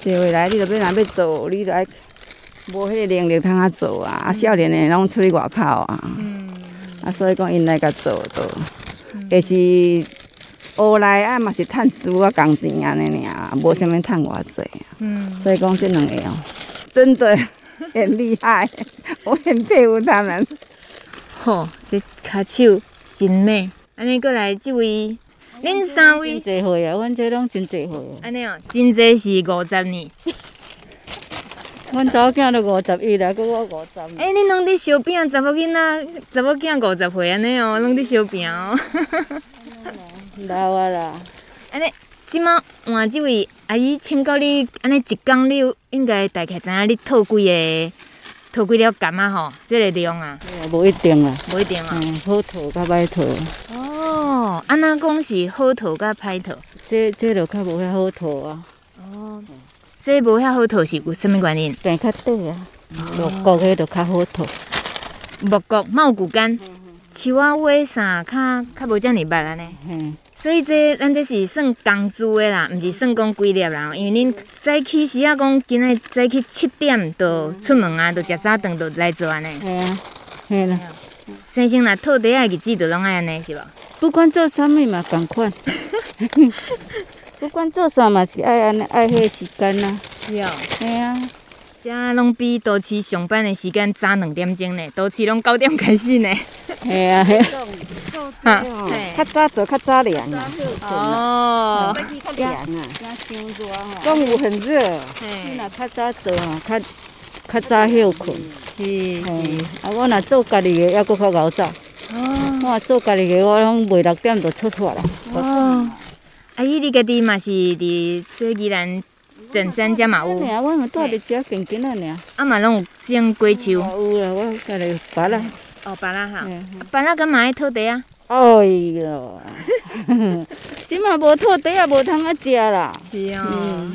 [SPEAKER 9] 坐回来你着要若要做，你着爱无迄个能力通啊做啊。啊少年的拢出去外口啊。嗯。啊，所以讲因来甲做都，也是学来啊嘛是趁煮啊工钱安尼尔，无啥物趁偌济。嗯，所以讲即两个哦，真的很 <laughs> 厉害，我很佩服他们。
[SPEAKER 5] 吼，这骹手真美。安尼过来即位，恁三位
[SPEAKER 9] 真济岁啊，阮这拢真侪岁啊。
[SPEAKER 5] 安尼哦，真侪是五十年。
[SPEAKER 9] 阮查某囝都五十一了，搁我五十。
[SPEAKER 5] 哎，恁拢伫相拼，查某囡仔、查某囝五十岁安尼哦，拢伫相拼哦。
[SPEAKER 9] 老啊啦。
[SPEAKER 5] 安尼。即马换即位阿姨，请教你，安尼一工你应该大概知影你套几个，套几条柑仔吼？这个量啊？
[SPEAKER 9] 无一定啊，
[SPEAKER 5] 无一定啊。
[SPEAKER 9] 嗯，好套甲歹套。
[SPEAKER 5] 哦，安那讲是好套甲歹套？
[SPEAKER 9] 这这就较无遐好套啊。
[SPEAKER 5] 哦，这无遐好套是有啥物原因？
[SPEAKER 9] 病较短啊，木国个就较好套。
[SPEAKER 5] 木国嘛有旧柑，树仔尾啥较较无遮尔捌安尼。嗯。所以这咱这是算工资的啦，毋是算讲几粒啦。因为恁早起时啊，讲今仔早起七点就出门啊，就食早顿就来做安尼。
[SPEAKER 9] 系啊，系啦。
[SPEAKER 5] 先生若套袋啊，日子就拢爱安尼是无？
[SPEAKER 9] 不管做啥物嘛，共款。<laughs> 不管做啥嘛，是爱安尼爱迄个时间呐。
[SPEAKER 5] 是哦。
[SPEAKER 9] 系啊。
[SPEAKER 5] 遮拢比都市上班的时间早两点钟呢，都市拢九点开始呢。
[SPEAKER 9] 嘿啊嘿啊。哈，较早做较早凉啊。
[SPEAKER 5] 哦。
[SPEAKER 9] 较凉啊。中午很热。你若较早做啊，较较早休困。是是。啊，我若做家己的，还佫较熬早。哦。我做家己的，我拢未六点就出发啦。
[SPEAKER 5] 哦。阿姨，你家己嘛是伫这宜兰？整山加马屋，
[SPEAKER 9] 我嘛住伫遮近近啊，尔。
[SPEAKER 5] 啊嘛拢有种果树。有
[SPEAKER 9] 啊，我家己拔啦。
[SPEAKER 5] 哦，拔啦哈。拔啦，干嘛爱套袋啊？
[SPEAKER 9] 哎哟，即嘛无套袋也，无通啊食啦。
[SPEAKER 5] 是哦。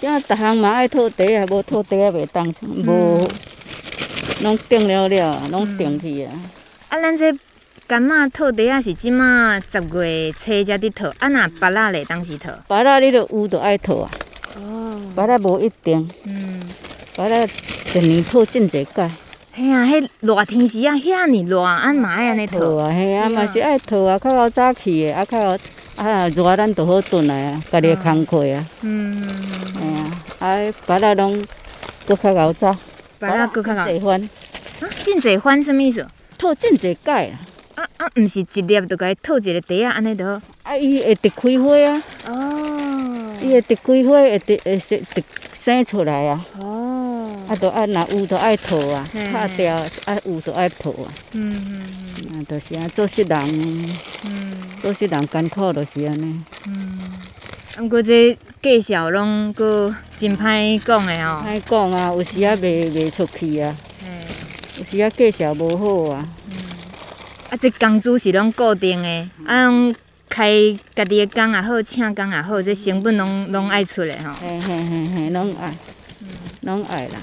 [SPEAKER 9] 即啊，逐项嘛爱套袋啊，无套袋也，袂当，无，拢定了了，拢定去啊。
[SPEAKER 5] 啊，咱这柑仔套袋啊，是即嘛十月初才伫套，啊那拔啦嘞当时套。
[SPEAKER 9] 拔啦，你着有着爱套啊。拔啦无一定，嗯，拔啦一年套真侪届。
[SPEAKER 5] 嘿啊，迄热天时啊，遐尔热，俺嘛爱安尼套
[SPEAKER 9] 啊，嘿啊，嘛是爱套啊，较较早起的，啊较啊热咱就好转来啊，家己的工课啊。嗯，嘿啊，啊拔啦拢搁较较早。
[SPEAKER 5] 拔啦搁
[SPEAKER 9] 较侪番。
[SPEAKER 5] 啊，真侪番什么意思？
[SPEAKER 9] 套真侪届啊。
[SPEAKER 5] 啊啊，毋是一粒就该套一个袋啊，安尼就好。
[SPEAKER 9] 啊，伊会直开花啊。哦。伊会直开花，会直会生直生出来啊。哦。啊，
[SPEAKER 10] 啊，都爱若有都爱套啊，拍掉啊有都爱套啊。
[SPEAKER 5] 嗯嗯，
[SPEAKER 10] 啊，就是啊，做事人，嗯，做事人艰苦就是安尼。
[SPEAKER 5] 嗯。毋过这介绍拢阁真歹讲的吼。
[SPEAKER 10] 歹讲啊，有时啊卖卖出去啊。嗯。有时啊介绍无好啊。
[SPEAKER 5] 啊，这工资是拢固定的，啊，拢开家己的工也好，请工也好，这成本拢拢爱出来吼。
[SPEAKER 10] 嘿嘿嘿嘿，拢爱，拢爱啦。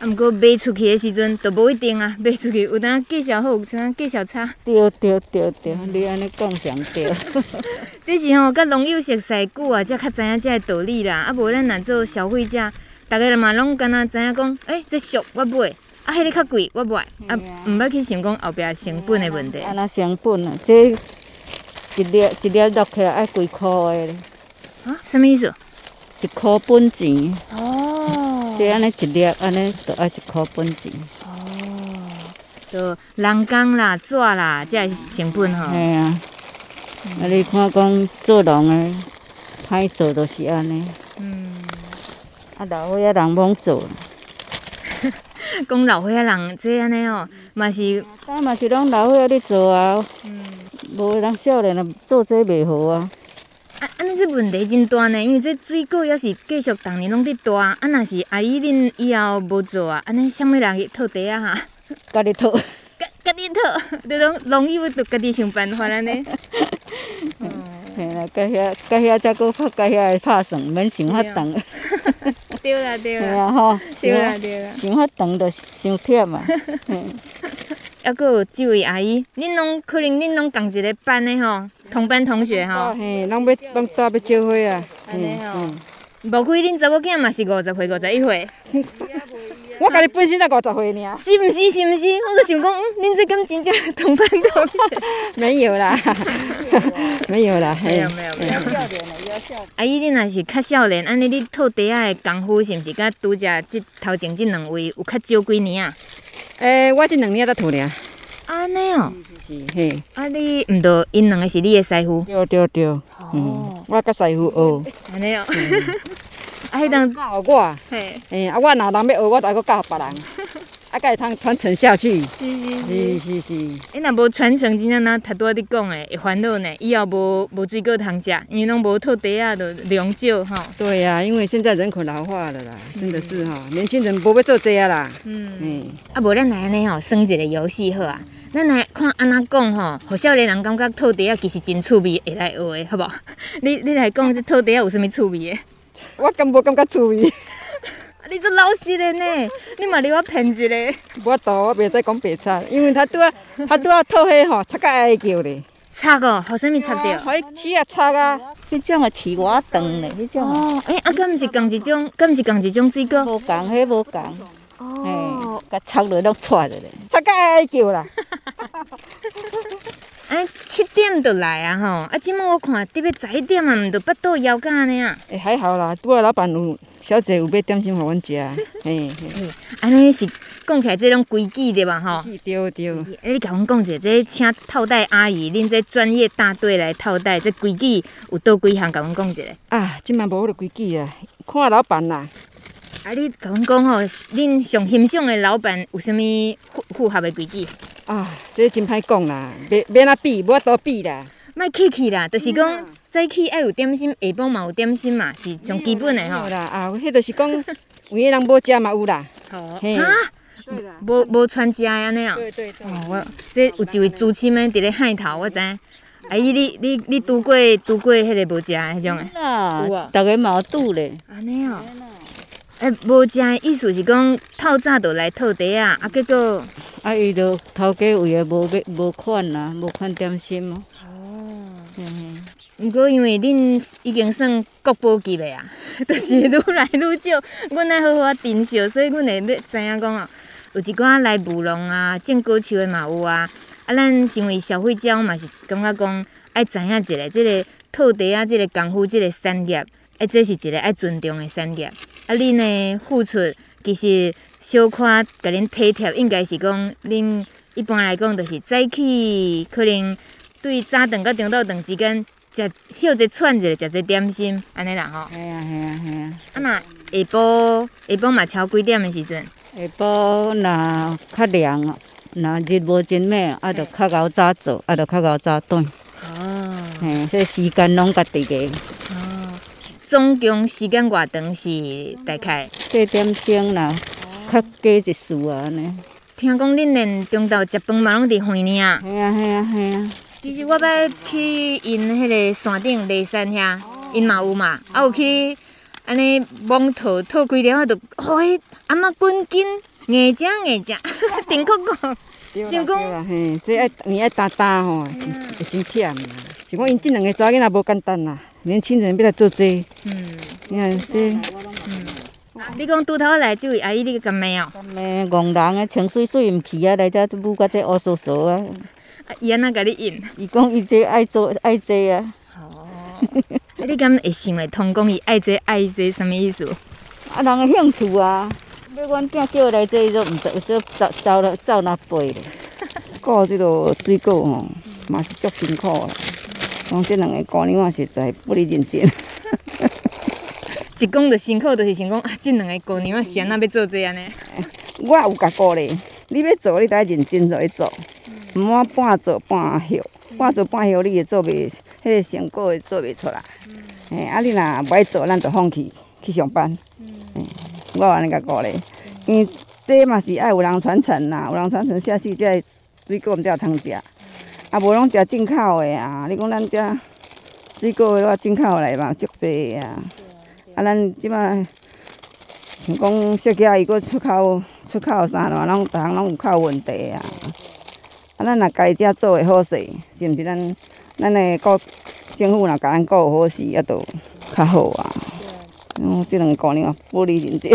[SPEAKER 5] 啊，毋过卖出去的时阵都无一定啊，<laughs> 卖出去有当介绍好，有当介绍差。
[SPEAKER 10] 对对对对，你安尼讲上对。<laughs>
[SPEAKER 5] 这是吼，甲农友熟悉久啊，才较知影这个道理啦。啊，无咱若做消费者，逐个嘛拢敢若知影讲，诶、欸，这俗我买，啊，迄个较贵我买，啊，毋捌去想讲后壁成本的问题。
[SPEAKER 10] 啊，那成本啊，这一粒一粒落起来爱几箍的。
[SPEAKER 5] 啊，什么意思？
[SPEAKER 10] 一箍本钱。
[SPEAKER 5] 哦。
[SPEAKER 10] 这安尼一粒安尼，就爱一箍本钱。
[SPEAKER 5] 哦。就人工啦、纸啦，这是成本吼。
[SPEAKER 10] 嘿啊。啊！你看讲做农的，歹做就是安尼。嗯。啊，老岁仔人罔做。<laughs>
[SPEAKER 5] 讲老岁仔人这安尼哦，嘛是。
[SPEAKER 10] 咱嘛是拢老岁仔咧做啊。嗯。无人少年啊，做这袂好啊。
[SPEAKER 5] 啊，安尼这问题真大呢，因为这水果也是继续逐年拢伫大，啊，若是阿姨恁以后无做啊，安尼啥物人去套地啊哈？<laughs>
[SPEAKER 10] 家己套。<laughs>
[SPEAKER 5] 家家己套，就拢农友就家己想办法安尼。
[SPEAKER 10] 吓啦，甲遐甲遐才搁拍，甲遐会拍算，免想遐长。
[SPEAKER 5] 对啦对啦。
[SPEAKER 10] 对啊吼。
[SPEAKER 5] 对啦对啦。
[SPEAKER 10] 想遐长就伤忝 <laughs> 啊。
[SPEAKER 5] 还佫有这位阿姨，恁拢可能恁拢共一个班的吼，同班同学吼。
[SPEAKER 10] 嘿，拢要拢早要招伙啊。
[SPEAKER 5] 安尼吼。无亏恁查某囝嘛是五十岁、五十一岁。<laughs>
[SPEAKER 10] 我家己本身才五十岁尔。
[SPEAKER 5] 是毋是？是毋是？我就想讲，嗯，恁这敢真正同班同学？<laughs> <laughs>
[SPEAKER 10] 没有啦，没有啦，
[SPEAKER 5] 没有没有没有。阿姨，你若是较少年，安尼你套地仔的功夫是毋是甲拄则即头前即两位有较少几年啊？
[SPEAKER 10] 诶，我即两年才套尔。
[SPEAKER 5] 安尼哦。
[SPEAKER 10] 是是嘿。
[SPEAKER 5] 啊，你毋着因两个是你的师傅？
[SPEAKER 10] 对对对。哦。我甲师傅学。
[SPEAKER 5] 安尼哦。啊，迄当
[SPEAKER 10] 教我，嘿，嘿，啊，我若人要学，我就爱搁教别人，<laughs> 啊，才会通传承下去。是是是是。
[SPEAKER 5] 诶，若无传承，真正呾拄仔你讲诶，会烦恼呢。以后无无水果通食，因为拢无套地啊，就量少吼。
[SPEAKER 10] 对呀，因为现在人口老化了啦，真的是哈，年轻人无要做这啊啦。嗯嗯。
[SPEAKER 5] 啊，无咱来安尼吼，耍一个游戏好啊。咱来看安怎讲吼，互少年人感觉套地啊，其实真趣味，会来学诶，好无？<laughs> 你你来讲这套地啊，有啥物趣味诶？
[SPEAKER 10] 我感觉感觉趣味，<laughs>
[SPEAKER 5] 你做老实的呢？你嘛，你我骗一个。
[SPEAKER 10] 我倒我袂使讲白贼，因为他拄啊，他拄啊套迄吼，擦甲爱叫咧。
[SPEAKER 5] 擦哦，互啥物擦着？
[SPEAKER 10] 互伊齿啊擦啊，迄种啊齿我长咧，迄种。
[SPEAKER 5] 哦，诶，啊，敢毋是共一种，敢毋是共一种水果？
[SPEAKER 10] 无共，迄无共。哦。甲擦落拢出来咧，擦甲爱叫啦。<laughs>
[SPEAKER 5] 哎，七点就来啊吼！啊，即满我看得要十一点啊，毋着巴肚枵甲安尼啊。
[SPEAKER 10] 哎，还好啦，拄仔老板有小姐有买点心互阮食。<laughs> 嘿，嘿，
[SPEAKER 5] 安尼是讲起来即种规矩对吧吼？
[SPEAKER 10] 对对。
[SPEAKER 5] 哎，你甲阮讲者，这请套袋阿姨，恁这专业大队来套袋，这规矩有倒几项？甲阮讲者。
[SPEAKER 10] 啊，即满无迄个规矩啊，看老板啦。
[SPEAKER 5] 啊，你甲阮讲吼，恁上欣赏的老板有啥物符符合的规矩？
[SPEAKER 10] 啊，这真歹讲啦，免免啊比，无法度比啦。
[SPEAKER 5] 莫客气啦，就是讲早起爱有点心，下晡嘛有点心嘛，是上基本的吼。
[SPEAKER 10] 啦，啊，迄着是讲 <laughs> 有个人无食嘛有啦。
[SPEAKER 5] 好。嘿。啊。无无全食安尼啊。
[SPEAKER 10] 对对对。
[SPEAKER 5] 哦，我这有一位主持们伫咧海头，我知。阿姨，你你你拄过拄过迄个无食的迄种的。
[SPEAKER 10] 有啊。逐个嘛有拄咧。
[SPEAKER 5] 安尼哦。诶，无食的意思是讲透早就来套茶啊，啊，结果
[SPEAKER 10] 啊，伊就头家为了无无款啦，无款点心哦。
[SPEAKER 5] 哦。嗯。毋过因为恁已经算国宝级的啊，<laughs> 就是愈来愈少，阮爱好好啊珍惜，所以阮会要知影讲哦，有一寡来务农啊，种果树的嘛有啊，啊，咱身为消费者嘛是感觉讲爱知影一个，即个套茶啊，即个功夫，即个产业，诶，这是一个爱尊重的产业。啊，恁的付出其实小可甲恁体贴，应该是讲恁一般来讲，就是早起可能对早顿甲中昼顿之间食歇者串者食者点心，安尼啦吼。
[SPEAKER 10] 系啊系啊系啊。
[SPEAKER 5] 啊那下晡下晡嘛超几点的时阵？
[SPEAKER 9] 下晡若较凉，若日无真猛，啊，着较较早做，啊，着较较早转。哦。嘿，这时间拢家己个。
[SPEAKER 5] 哦。总共时间偌长是大概？
[SPEAKER 9] 八点钟啦，较加一丝啊，安尼。
[SPEAKER 5] 听讲恁连中昼食饭嘛拢伫园里啊？
[SPEAKER 9] 系啊系啊系啊。
[SPEAKER 5] 其实我捌去因迄个山顶雷山遐，因嘛有嘛，啊有去安尼网套套几了，啊就哦，迄阿妈滚紧，硬食硬食，<laughs> 顶扣扣。
[SPEAKER 9] 成功啦嘿，这爱你爱打打吼，会真忝啦。是讲因这两个查囡仔无简单啦，年轻人要来做这。嗯。你看这。嗯。
[SPEAKER 5] 你讲拄头来这位阿姨，你干咩哦？
[SPEAKER 9] 干咩？戆人啊，穿水水毋去啊，来遮舞甲这乌索索啊。
[SPEAKER 5] 伊安那甲你应？
[SPEAKER 9] 伊讲伊这爱做爱这啊。
[SPEAKER 5] 哦。<laughs> 你敢会想会通讲伊爱这爱这什么意思？
[SPEAKER 9] 啊，人的兴趣啊。要阮囝叫来这，就毋知就走走了走哪背咧。<laughs> 顾这个水果吼，嘛是足辛苦啦。讲这两个姑娘啊，实在不离认真。<laughs>
[SPEAKER 5] 一讲就辛苦，就是想讲啊，这两个姑娘啊，是安怎要做这安尼？
[SPEAKER 9] 我有甲鼓励，你要做，你得认真做去做，毋好半做半休，半做半休，你会做袂，迄个成果会做袂出来。哎，啊，你若无爱做，咱就放弃去上班。嗯，我安尼甲鼓励，因为这嘛是爱有人传承啦，有人传承下去，这水果毋才有通食。啊，无拢食进口的啊，你讲咱遮水果的话进口来嘛，足济啊。啊，咱即摆想讲小姐伊搁出口出口啥的嘛，拢逐项拢有较有问题啊。啊，咱若家己遮做会好势，是毋是咱咱的国政府若甲咱顾好势，啊着较好啊。嗯，即两个姑娘不离认真。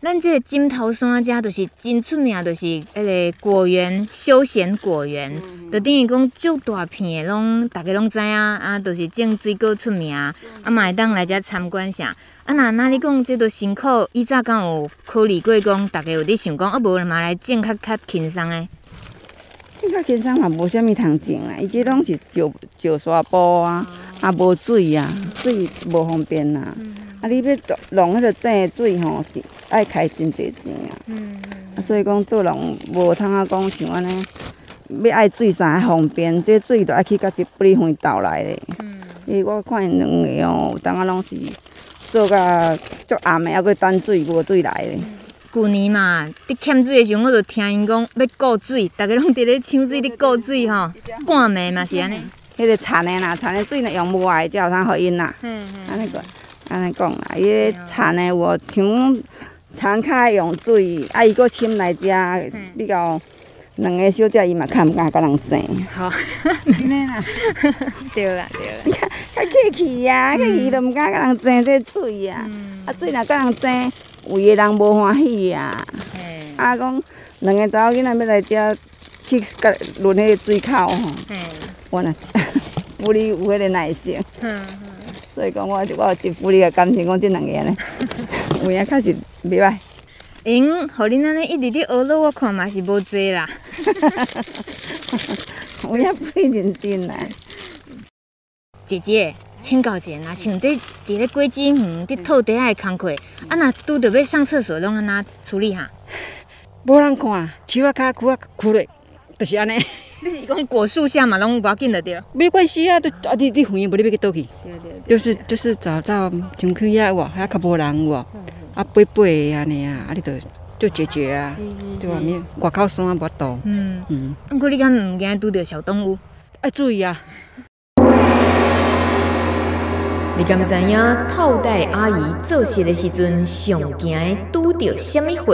[SPEAKER 5] 咱这个金头山遮就是真出名，就是迄个果园休闲果园，就等于讲足大片的拢，大家拢知影啊，就是种水果出名，啊嘛会当来遮参观下。啊，若那你讲这都辛苦，以早敢有考虑过讲，大家有伫想讲，啊无嘛来种较较轻松的。
[SPEAKER 9] 种较轻松嘛，无啥物通种啊，伊即拢是石石沙埔啊，啊无水啊，水无方便啊。啊，你要弄迄个井水吼，是爱开真侪钱啊。嗯。啊，所以讲做人无通啊，讲像安尼，要爱水啥方便，这水都爱去到一不离远倒来咧。嗯。我看因两个哦，有当啊拢是做甲足暗的，还佫等水无水来咧。
[SPEAKER 5] 旧年嘛，伫欠水的时候，我就听因讲要顾水，逐个拢伫咧抢水伫顾水吼，半暝嘛是安尼。
[SPEAKER 9] 迄个田的啦，田的水若用无爱，才有通互因啦。嗯嗯。安尼讲。安尼讲啦，伊个田的我像田较爱用水，啊伊搁深来遮比较两个小姐伊嘛较毋敢甲人争。
[SPEAKER 5] 好，安尼啦，<laughs> 对啦对啦。你看，
[SPEAKER 9] 较客气啊，客气都毋敢甲人争这水啊。啊水若甲人争，有的人无欢喜啊。啊讲两个查某囡仔要来遮去甲轮迄个水口吼，我呐，<laughs> 不哩有迄个耐性。所以讲，我我有一份哩个感情，讲这两个呢，<laughs> 有影确实袂歹。
[SPEAKER 5] 因，互恁安尼一直伫学了，我看嘛是无济啦。<laughs>
[SPEAKER 9] 有影不哩认真啦。
[SPEAKER 5] 姐姐，请教一下，若像伫伫咧果子园伫套地仔的工课，啊，若拄着要上厕所，拢安怎处理哈？
[SPEAKER 9] 无人看，手啊骹躯啊躯落，就是安尼。
[SPEAKER 5] 你是讲果树下嘛，拢无要紧的对。
[SPEAKER 9] 没关系啊，都啊你你远无你要去倒去。对对对。就是就是找到景区呀，哇，还较无人哇，啊背背安尼啊，啊你就就解决啊，对吧？免外口山无多。嗯
[SPEAKER 5] 嗯。不过你敢毋惊拄着小动物？
[SPEAKER 9] 爱注意啊。
[SPEAKER 1] 你敢知影套袋阿姨做事的时阵上惊拄着虾米货？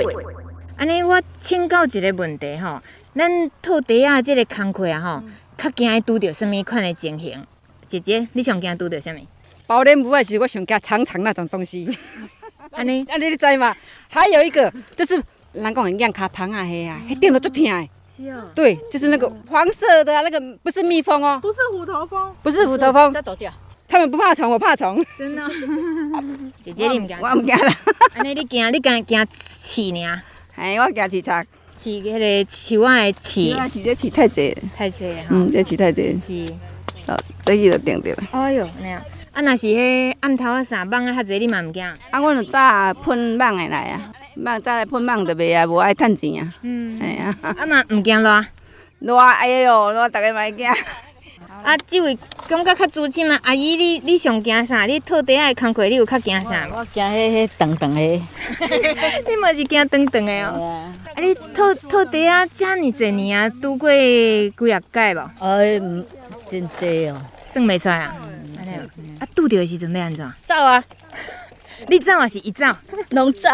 [SPEAKER 5] 安尼我请教一个问题吼。咱套地仔即个工课啊，吼，较惊会拄着什么款的情形？姐姐，你上惊拄着什么？
[SPEAKER 9] 包莲雾还是我上惊长长那种东西。
[SPEAKER 5] 安尼，<laughs>
[SPEAKER 9] 安尼你知吗？还有一个就是，人讲养卡螃啊，嘿啊，迄叮了足疼的。是哦。对，就是那个黄色的那个，不是蜜蜂哦。
[SPEAKER 8] 不是虎头蜂。
[SPEAKER 9] 不是虎头蜂。他们不怕虫，我怕虫。
[SPEAKER 5] 真的。姐姐你唔惊？
[SPEAKER 9] 我唔惊啦。
[SPEAKER 5] 安尼你惊？你惊惊刺尔？
[SPEAKER 9] 嘿，我惊刺贼。
[SPEAKER 5] 刺迄个树仔的刺，
[SPEAKER 9] 刺这刺太侪，
[SPEAKER 5] 太侪哈。
[SPEAKER 9] 嗯，这刺太侪。是。哦，这伊就定着了。
[SPEAKER 5] 哎哟，那样。啊，若是迄暗头啊、啥蠓啊较侪，你嘛毋惊？
[SPEAKER 9] 啊，我就早喷蠓的来啊。
[SPEAKER 10] 蠓早来喷蠓就袂啊，无爱趁钱啊。嗯，哎呀，
[SPEAKER 5] 啊嘛毋惊热，
[SPEAKER 10] 热哎哟，热惊。
[SPEAKER 5] 啊，这位感觉较资深啊，阿姨你你上惊啥？你套地仔的工课你有较惊啥？
[SPEAKER 10] 我惊迄迄长长的。<laughs>
[SPEAKER 5] 你嘛是惊长长的哦。啊，你套套地仔遮尔侪年啊，拄过几啊届无？
[SPEAKER 10] 哎，真济哦，
[SPEAKER 5] 算袂出来啊。安尼哦。啊，拄着的时阵要安怎？
[SPEAKER 10] 走啊！
[SPEAKER 5] 你走还是伊走？
[SPEAKER 10] 拢走，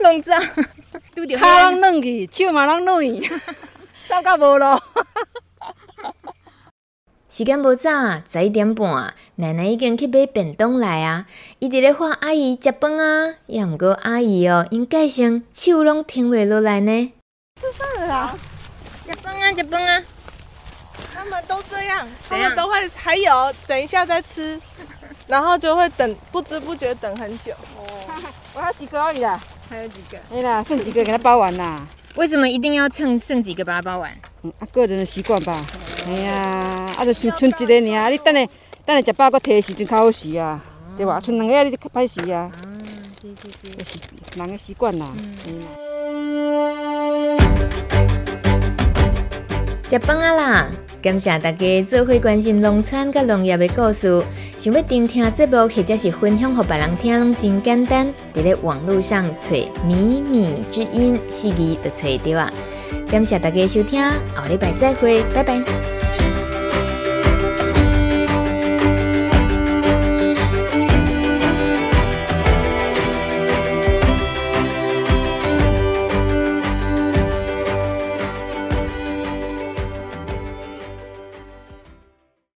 [SPEAKER 5] 拢走。<laughs>
[SPEAKER 10] 拄着。脚拢软去，手嘛拢软，<laughs> 走到无路。
[SPEAKER 1] 时间无早，十一点半，奶奶已经去买便当来啊！伊伫咧喊阿姨食饭啊，也毋过阿姨哦，因介声手拢停袂落来呢。
[SPEAKER 8] 吃饭了啦！
[SPEAKER 5] 食饭啊，食饭啊！
[SPEAKER 8] 他们都这样，他们都会还有，等一下再吃，<laughs> 然后就会等，不知不觉等很久。
[SPEAKER 10] 哦，我还有几个而已啦，
[SPEAKER 8] 还有几个？
[SPEAKER 10] 哎啦，剩几个给他包完啦。
[SPEAKER 5] 为什么一定要剩剩几个把它包完？
[SPEAKER 10] 嗯，啊，个人的习惯吧。哎呀，啊，就剩剩一个尔，你等下等下食饱，搁摕时阵较好食啊，对吧？剩两个你就歹食啊。啊，是是是，就是人的习惯啦。
[SPEAKER 1] 食饭啊啦！感谢大家做伙关心农村甲农业的故事。想要听听节目或者是分享给别人听，拢真简单，伫咧网络上找“米米之音”四字就找到啊！感谢大家收听，下礼拜再会，拜拜。